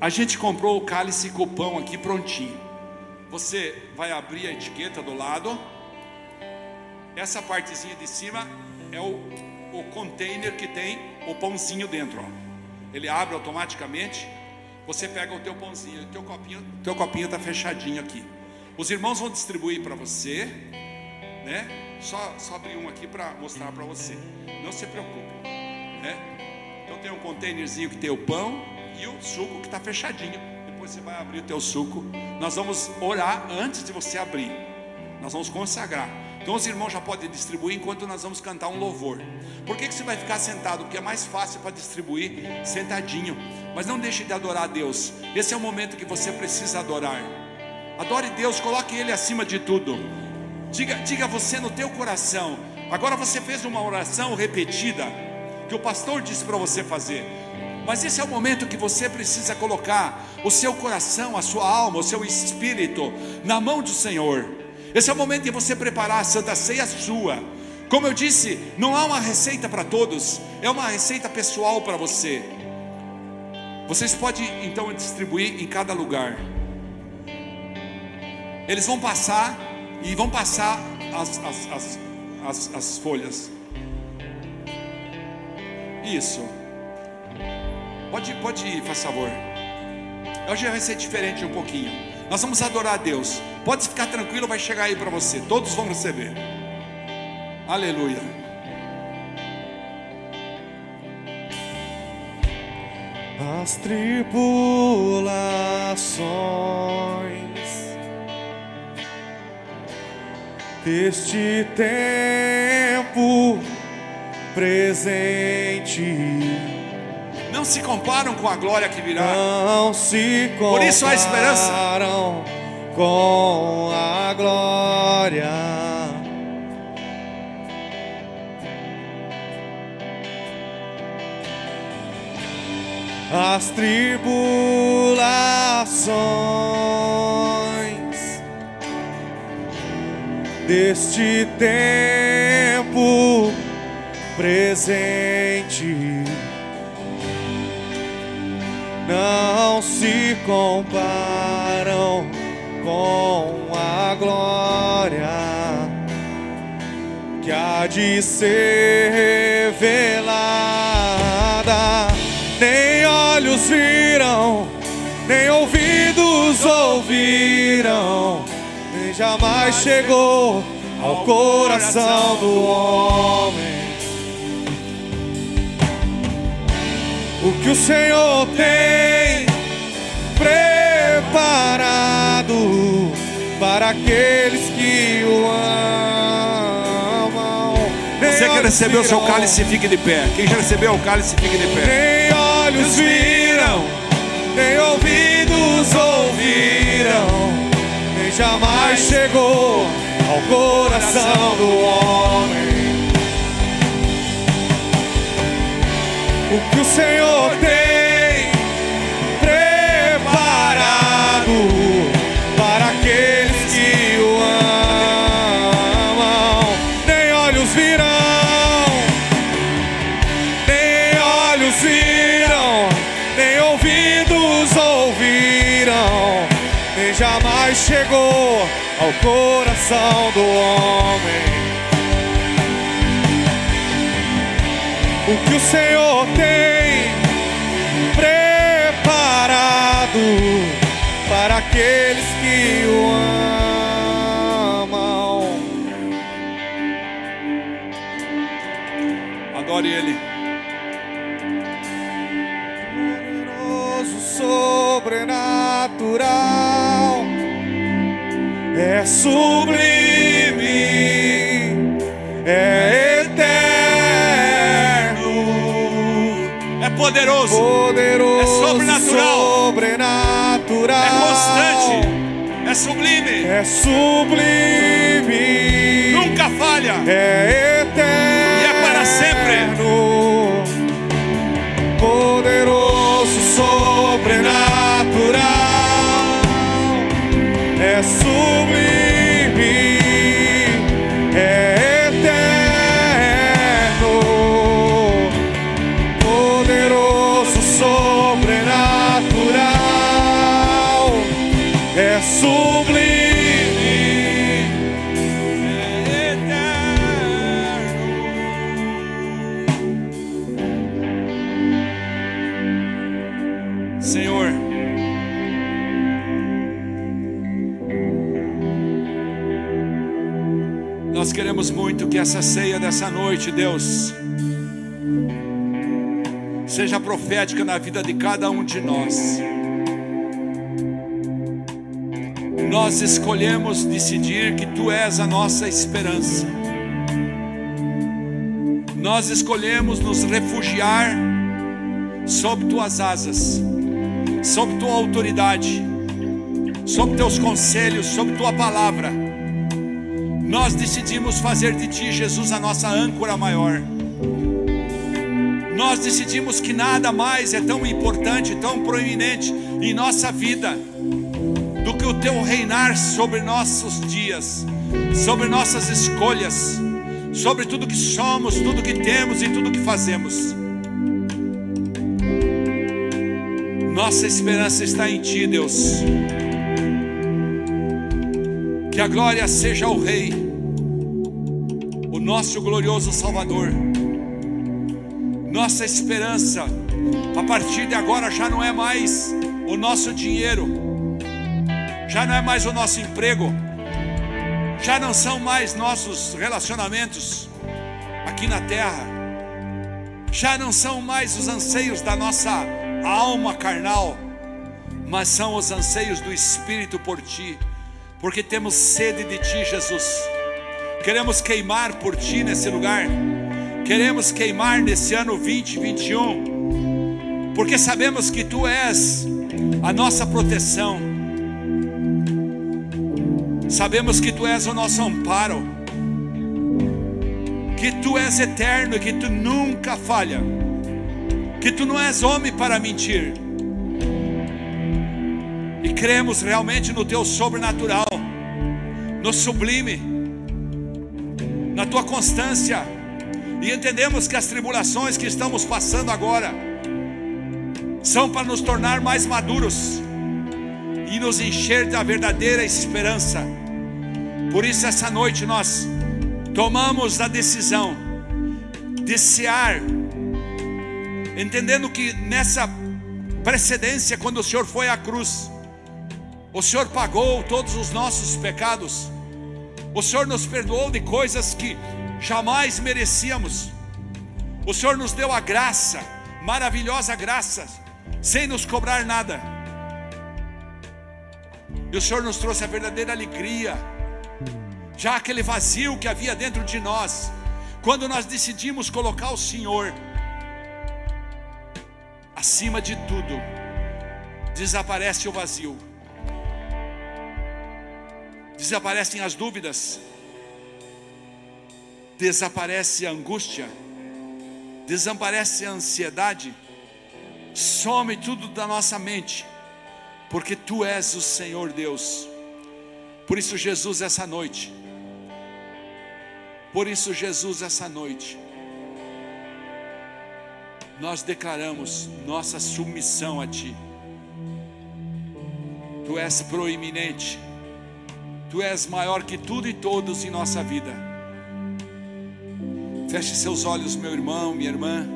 A gente comprou o cálice com pão aqui prontinho. Você vai abrir a etiqueta do lado. Essa partezinha de cima é o, o container que tem o pãozinho dentro. Ó. Ele abre automaticamente. Você pega o teu pãozinho, o teu copinho, teu copinho está fechadinho aqui. Os irmãos vão distribuir para você, né? Só, só abrir um aqui para mostrar para você. Não se preocupe, né? Então tem um containerzinho que tem o pão e o suco que está fechadinho. Depois você vai abrir o teu suco. Nós vamos orar antes de você abrir. Nós vamos consagrar. Então os irmãos já podem distribuir enquanto nós vamos cantar um louvor. Por que, que você vai ficar sentado? Porque é mais fácil para distribuir sentadinho. Mas não deixe de adorar a Deus. Esse é o momento que você precisa adorar. Adore Deus, coloque Ele acima de tudo. Diga, diga você no teu coração. Agora você fez uma oração repetida que o pastor disse para você fazer. Mas esse é o momento que você precisa colocar o seu coração, a sua alma, o seu espírito na mão do Senhor. Esse é o momento de você preparar a Santa Ceia sua. Como eu disse, não há uma receita para todos, é uma receita pessoal para você. Vocês podem então distribuir em cada lugar. Eles vão passar e vão passar as, as, as, as, as folhas. Isso. Pode, pode ir, faz favor. Hoje vai ser diferente um pouquinho. Nós vamos adorar a Deus. Pode ficar tranquilo, vai chegar aí para você. Todos vão receber. Aleluia. As tribulações deste tempo presente Não se comparam com a glória que virá. não se comparam Por isso há esperança. com a glória. As tribulações deste tempo presente não se comparam com a glória que há de ser revelada. Nem olhos viram, nem ouvidos ouviram, nem jamais chegou ao coração do homem. O que o Senhor tem preparado para aqueles que o amam. Nem Você que recebeu o seu cálice, fique de pé. Quem já recebeu o cálice, fique de pé. Nem olhos viram, nem ouvidos ouviram, nem jamais chegou ao coração do homem. O que o Senhor tem preparado para aqueles que o amam. Nem olhos virão, nem olhos viram, nem ouvidos ouviram, nem jamais chegou ao coração do homem. o que o Senhor é sublime, é eterno, é poderoso, poderoso, é sobrenatural, sobrenatural, é constante, é sublime, é sublime, nunca falha, é eterno, nós queremos muito que essa ceia dessa noite, Deus, seja profética na vida de cada um de nós. Nós escolhemos decidir que Tu és a nossa esperança. Nós escolhemos nos refugiar sob Tuas asas sob tua autoridade, sob teus conselhos, sob tua palavra. Nós decidimos fazer de ti, Jesus, a nossa âncora maior. Nós decidimos que nada mais é tão importante, tão proeminente em nossa vida do que o teu reinar sobre nossos dias, sobre nossas escolhas, sobre tudo que somos, tudo que temos e tudo que fazemos. Nossa esperança está em Ti, Deus. Que a glória seja ao Rei, nosso glorioso Salvador. Nossa esperança, a partir de agora, já não é mais o nosso dinheiro, já não é mais o nosso emprego, já não são mais nossos relacionamentos aqui na terra, já não são mais os anseios da nossa alma carnal, mas são os anseios do Espírito por ti, porque temos sede de ti, Jesus. Queremos queimar por ti nesse lugar, queremos queimar nesse ano 2021, porque sabemos que tu és a nossa proteção, sabemos que tu és o nosso amparo, que tu és eterno e que tu nunca falha. Que tu não és homem para mentir. E cremos realmente no teu sobrenatural, no sublime, tua constância. E entendemos que as tribulações que estamos passando agora são para nos tornar mais maduros e nos encher da verdadeira esperança. Por isso, essa noite nós tomamos a decisão de cear entendendo que nessa precedência, quando o Senhor foi à cruz, o Senhor pagou todos os nossos pecados, o Senhor nos perdoou de coisas que jamais merecíamos, o Senhor nos deu a graça, maravilhosa graça, sem nos cobrar nada, e o Senhor nos trouxe a verdadeira alegria, já aquele vazio que havia dentro de nós, quando nós decidimos colocar o Senhor acima de tudo, desaparece o vazio, desaparecem as dúvidas, desaparece a angústia, desaparece a ansiedade, some tudo da nossa mente, porque Tu és o Senhor Deus. Por isso, Jesus, essa noite, por isso, Jesus, essa noite, nós declaramos nossa submissão a Ti. Tu és proeminente, Tu és maior que tudo e todos em nossa vida. Feche seus olhos, meu irmão, minha irmã.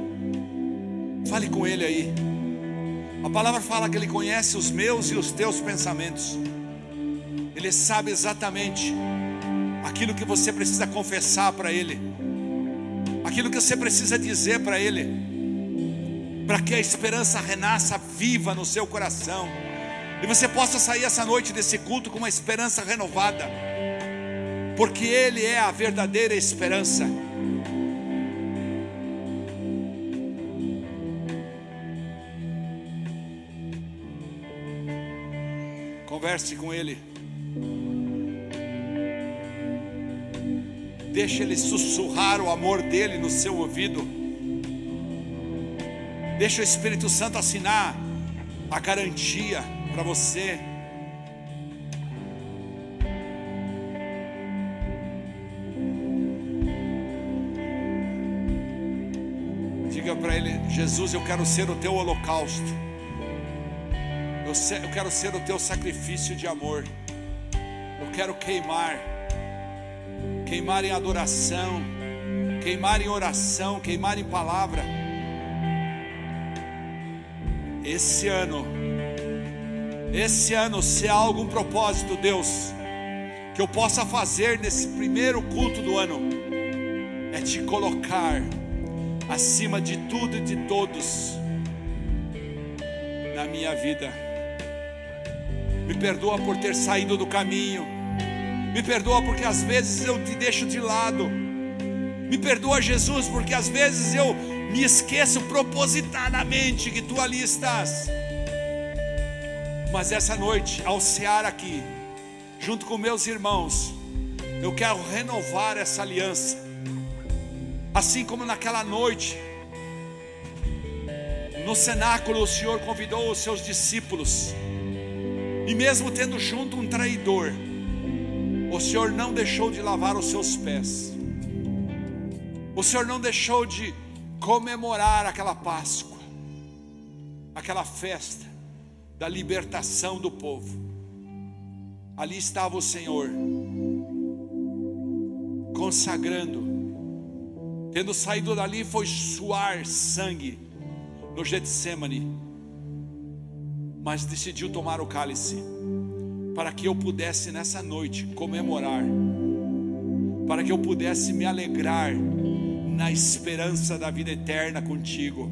Fale com Ele aí. A palavra fala que Ele conhece os meus e os teus pensamentos. Ele sabe exatamente aquilo que você precisa confessar para Ele, aquilo que você precisa dizer para Ele para que a esperança renasça viva no seu coração e você possa sair essa noite desse culto com uma esperança renovada, porque Ele é a verdadeira esperança. Converse com Ele. Deixa Ele sussurrar o amor dele no seu ouvido. Deixa o Espírito Santo assinar a garantia para você. Diga para Ele: Jesus, eu quero ser o teu holocausto. Eu, se- eu quero ser o teu sacrifício de amor. Eu quero queimar, queimar em adoração, queimar em oração, queimar em palavra. Esse ano, esse ano, se há algum propósito, Deus, que eu possa fazer nesse primeiro culto do ano, é te colocar acima de tudo e de todos na minha vida. Me perdoa por ter saído do caminho. Me perdoa porque às vezes eu te deixo de lado. Me perdoa, Jesus, porque às vezes eu me esqueço propositadamente que tu ali estás. Mas essa noite, ao cear aqui, junto com meus irmãos, eu quero renovar essa aliança. Assim como naquela noite, no cenáculo, o Senhor convidou os seus discípulos, e mesmo tendo junto um traidor, o Senhor não deixou de lavar os seus pés, o Senhor não deixou de comemorar aquela Páscoa, aquela festa da libertação do povo. Ali estava o Senhor, consagrando, tendo saído dali, foi suar sangue no Getsemane, mas decidiu tomar o cálice, para que eu pudesse nessa noite comemorar, para que eu pudesse me alegrar na esperança da vida eterna contigo.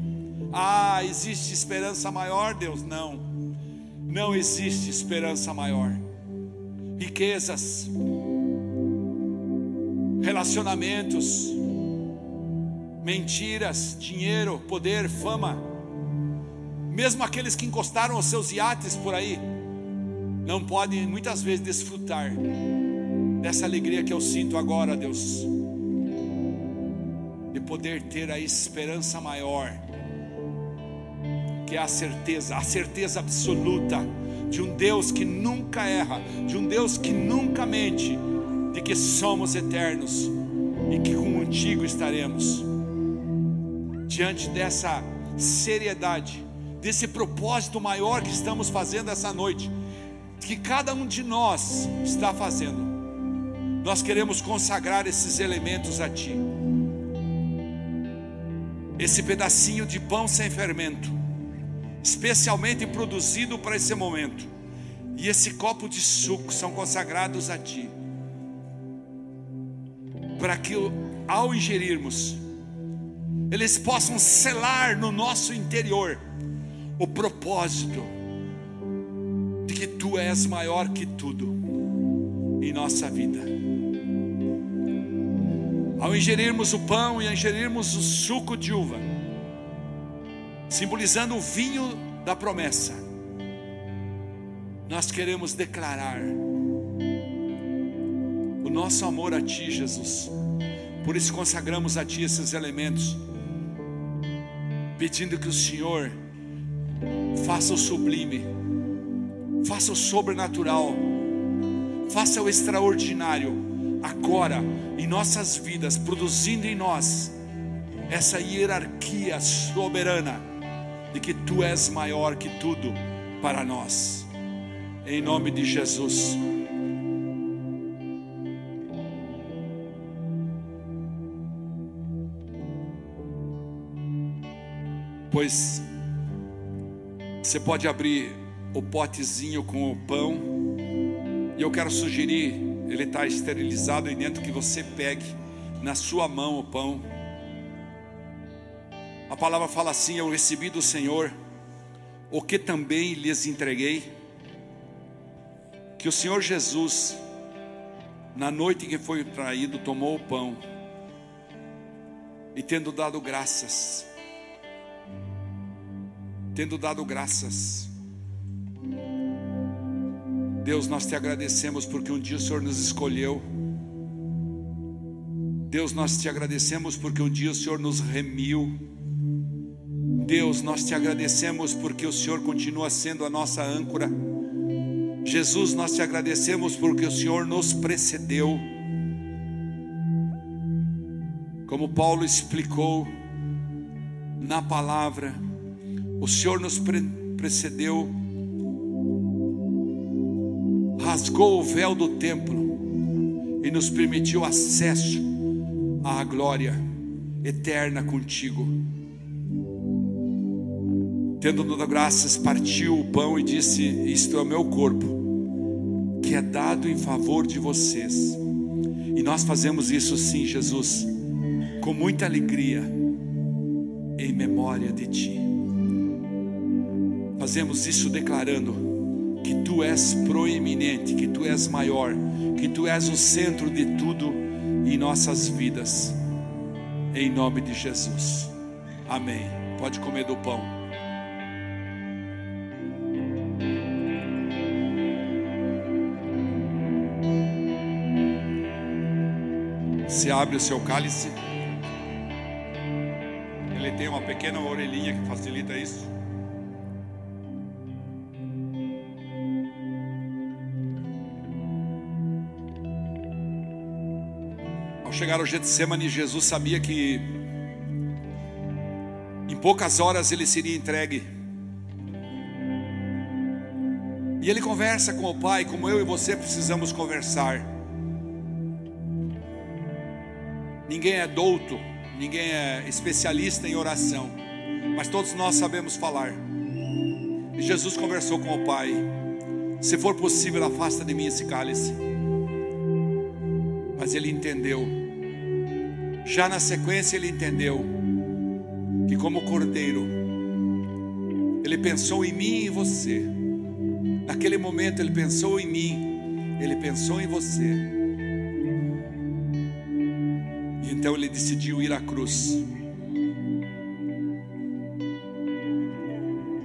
Ah, existe esperança maior, Deus? Não, não existe esperança maior. Riquezas, relacionamentos, mentiras, dinheiro, poder, fama, mesmo aqueles que encostaram os seus iates por aí, não podem muitas vezes desfrutar dessa alegria que eu sinto agora, Deus, de poder ter a esperança maior, que é a certeza, a certeza absoluta de um Deus que nunca erra, de um Deus que nunca mente, de que somos eternos e que contigo estaremos. Diante dessa seriedade, desse propósito maior que estamos fazendo essa noite, que cada um de nós está fazendo, nós queremos consagrar esses elementos a Ti. Esse pedacinho de pão sem fermento, especialmente produzido para esse momento, e esse copo de suco são consagrados a Ti, para que ao ingerirmos, eles possam selar no nosso interior o propósito de que Tu és maior que tudo em nossa vida. Ao ingerirmos o pão e ingerirmos o suco de uva, simbolizando o vinho da promessa, nós queremos declarar o nosso amor a Ti, Jesus. Por isso consagramos a Ti esses elementos, pedindo que o Senhor faça o sublime, faça o sobrenatural, faça o extraordinário agora em nossas vidas, produzindo em nós essa hierarquia soberana de que Tu és maior que tudo para nós. Em nome de Jesus. Pois você pode abrir o potezinho com o pão, e eu quero sugerir, ele está esterilizado aí dentro, que você pegue na sua mão o pão. A palavra fala assim: Eu recebi do Senhor o que também lhes entreguei, que o Senhor Jesus, Na noite que foi traído, tomou o pão e, tendo dado graças, tendo dado graças, Deus, nós te agradecemos porque um dia o Senhor nos escolheu. Deus, nós te agradecemos porque um dia o Senhor nos remiu. Deus, nós te agradecemos porque o Senhor continua sendo a nossa âncora. Jesus, nós te agradecemos porque o Senhor nos precedeu. Como Paulo explicou na palavra, o Senhor nos pre precedeu, rasgou o véu do templo e nos permitiu acesso à glória eterna contigo. Tendo dado graças, partiu o pão e disse: Isto é o meu corpo, que é dado em favor de vocês. E nós fazemos isso sim, Jesus, com muita alegria, em memória de Ti. Fazemos isso declarando que Tu és proeminente, que Tu és maior, que Tu és o centro de tudo em nossas vidas. Em nome de Jesus. Amém. Pode comer do pão. Se abre o seu cálice. Ele tem uma pequena orelhinha que facilita isso. Ao chegar ao Getsemane, Jesus sabia que em poucas horas ele seria entregue. E ele conversa com o Pai, como eu e você precisamos conversar. Ninguém é douto, ninguém é especialista em oração, mas todos nós sabemos falar. E Jesus conversou com o Pai: Se for possível, afasta de mim esse cálice. Mas ele entendeu, já na sequência, ele entendeu que, como cordeiro, ele pensou em mim e em você. Naquele momento, ele pensou em mim, ele pensou em você. Então ele decidiu ir à cruz.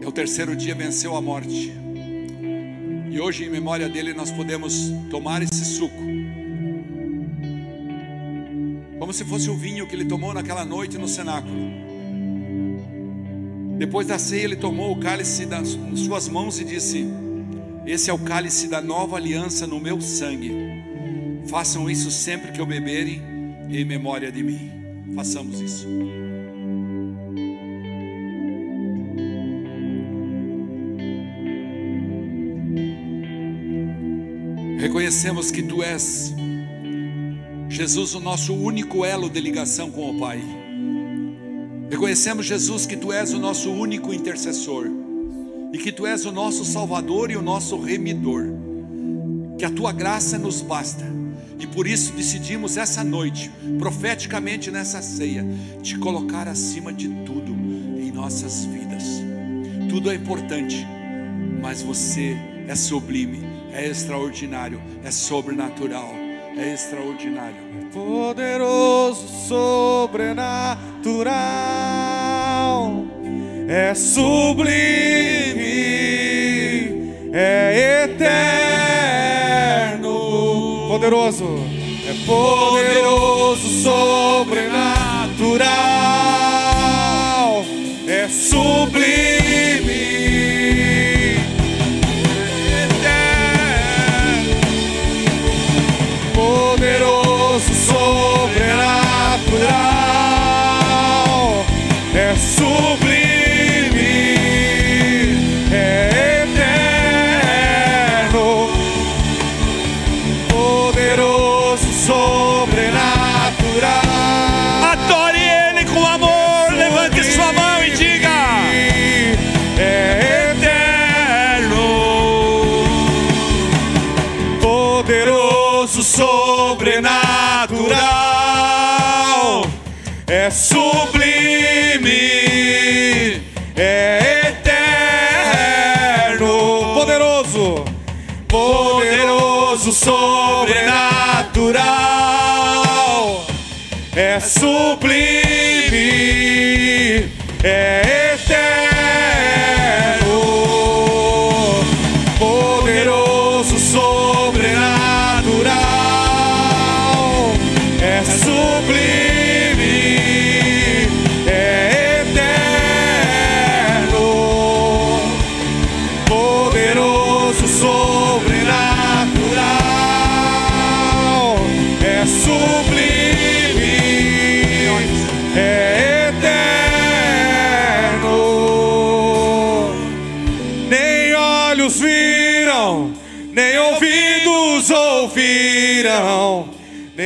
É o terceiro dia venceu a morte. E hoje, em memória dele, nós podemos tomar esse suco. Como se fosse o vinho que ele tomou naquela noite no cenáculo. Depois da ceia, ele tomou o cálice das suas mãos e disse: Esse é o cálice da nova aliança no meu sangue. Façam isso sempre que eu beberem em memória de mim. Façamos isso. Reconhecemos que tu és, Jesus, o nosso único elo de ligação com o Pai. Reconhecemos, Jesus, que tu és o nosso único intercessor e que tu és o nosso Salvador e o nosso remidor. Que a tua graça nos basta e por isso decidimos essa noite, profeticamente nessa ceia, te colocar acima de tudo em nossas vidas. Tudo é importante, mas você é sublime, é extraordinário, é sobrenatural, é extraordinário. Poderoso, sobrenatural, é sublime, é eterno. Poderoso, é poderoso, sobrenatural, é sublime. É sublime, é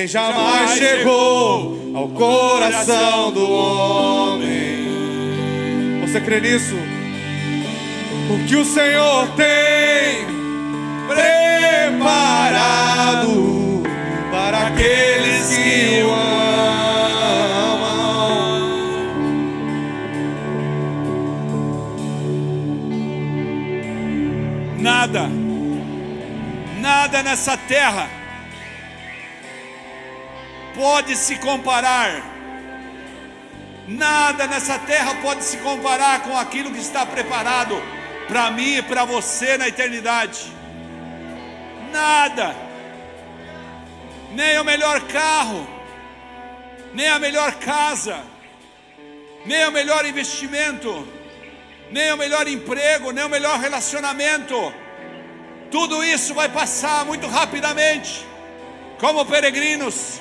nem jamais chegou ao coração do homem. Você crê nisso? o que o Senhor tem preparado para aqueles que o amam. Nada, nada nessa terra pode se comparar. Nada nessa terra pode se comparar com aquilo que está preparado para mim e para você na eternidade. Nada, nem o melhor carro, nem a melhor casa, nem o melhor investimento, nem o melhor emprego, nem o melhor relacionamento. Tudo isso vai passar muito rapidamente, como peregrinos.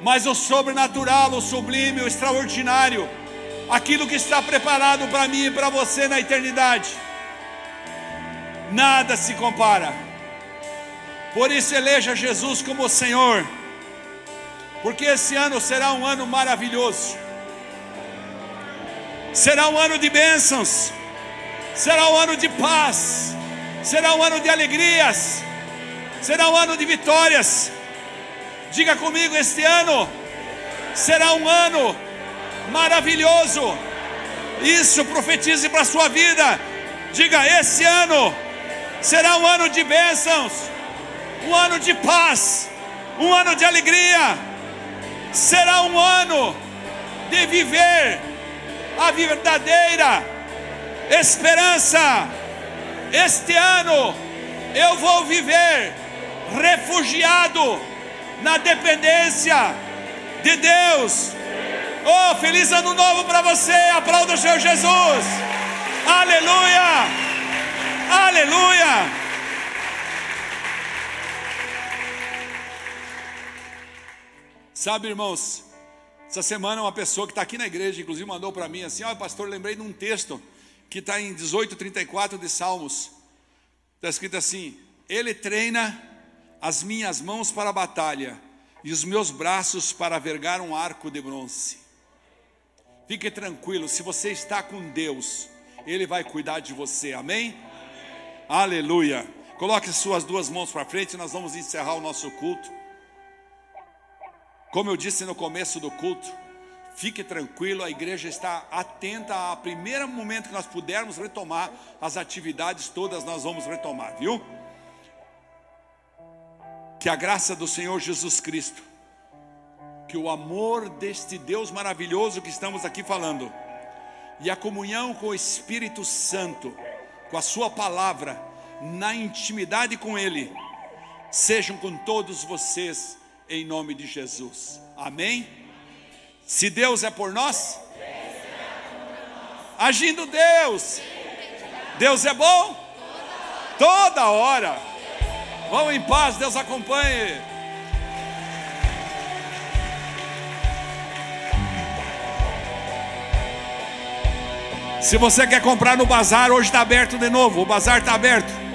Mas o sobrenatural, o sublime, o extraordinário, aquilo que está preparado para mim e para você na eternidade, nada se compara. Por isso eleja Jesus como Senhor, porque esse ano será um ano maravilhoso, será um ano de bênçãos, será um ano de paz, será um ano de alegrias, será um ano de vitórias. Diga comigo: este ano será um ano maravilhoso. Isso profetize para a sua vida. Diga: esse ano será um ano de bênçãos, um ano de paz, um ano de alegria. Será um ano de viver a verdadeira esperança. Este ano eu vou viver refugiado na dependência de Deus. Oh, feliz ano novo para você. Aplauda o Senhor Jesus. Aleluia. Aleluia. Sabe, irmãos, essa semana uma pessoa que está aqui na igreja, inclusive, mandou para mim assim: Ó, oh, pastor, lembrei de um texto que está em 18:34 de Salmos. Está escrito assim: Ele treina as minhas mãos para a batalha e os meus braços para vergar um arco de bronze. Fique tranquilo, se você está com Deus, Ele vai cuidar de você, amém? Aleluia. Coloque suas duas mãos para frente, e nós vamos encerrar o nosso culto. Como eu disse no começo do culto, fique tranquilo, a igreja está atenta ao primeiro momento que nós pudermos retomar as atividades, todas nós vamos retomar, viu? Que a graça do Senhor Jesus Cristo, que o amor deste Deus maravilhoso que estamos aqui falando, e a comunhão com o Espírito Santo, com a Sua palavra, na intimidade com Ele, sejam com todos vocês, em nome de Jesus. Amém? Se Deus é por nós, agindo Deus, Deus é bom toda hora. Vão em paz, Deus acompanhe. Se você quer comprar no bazar, hoje está aberto de novo. O bazar está aberto.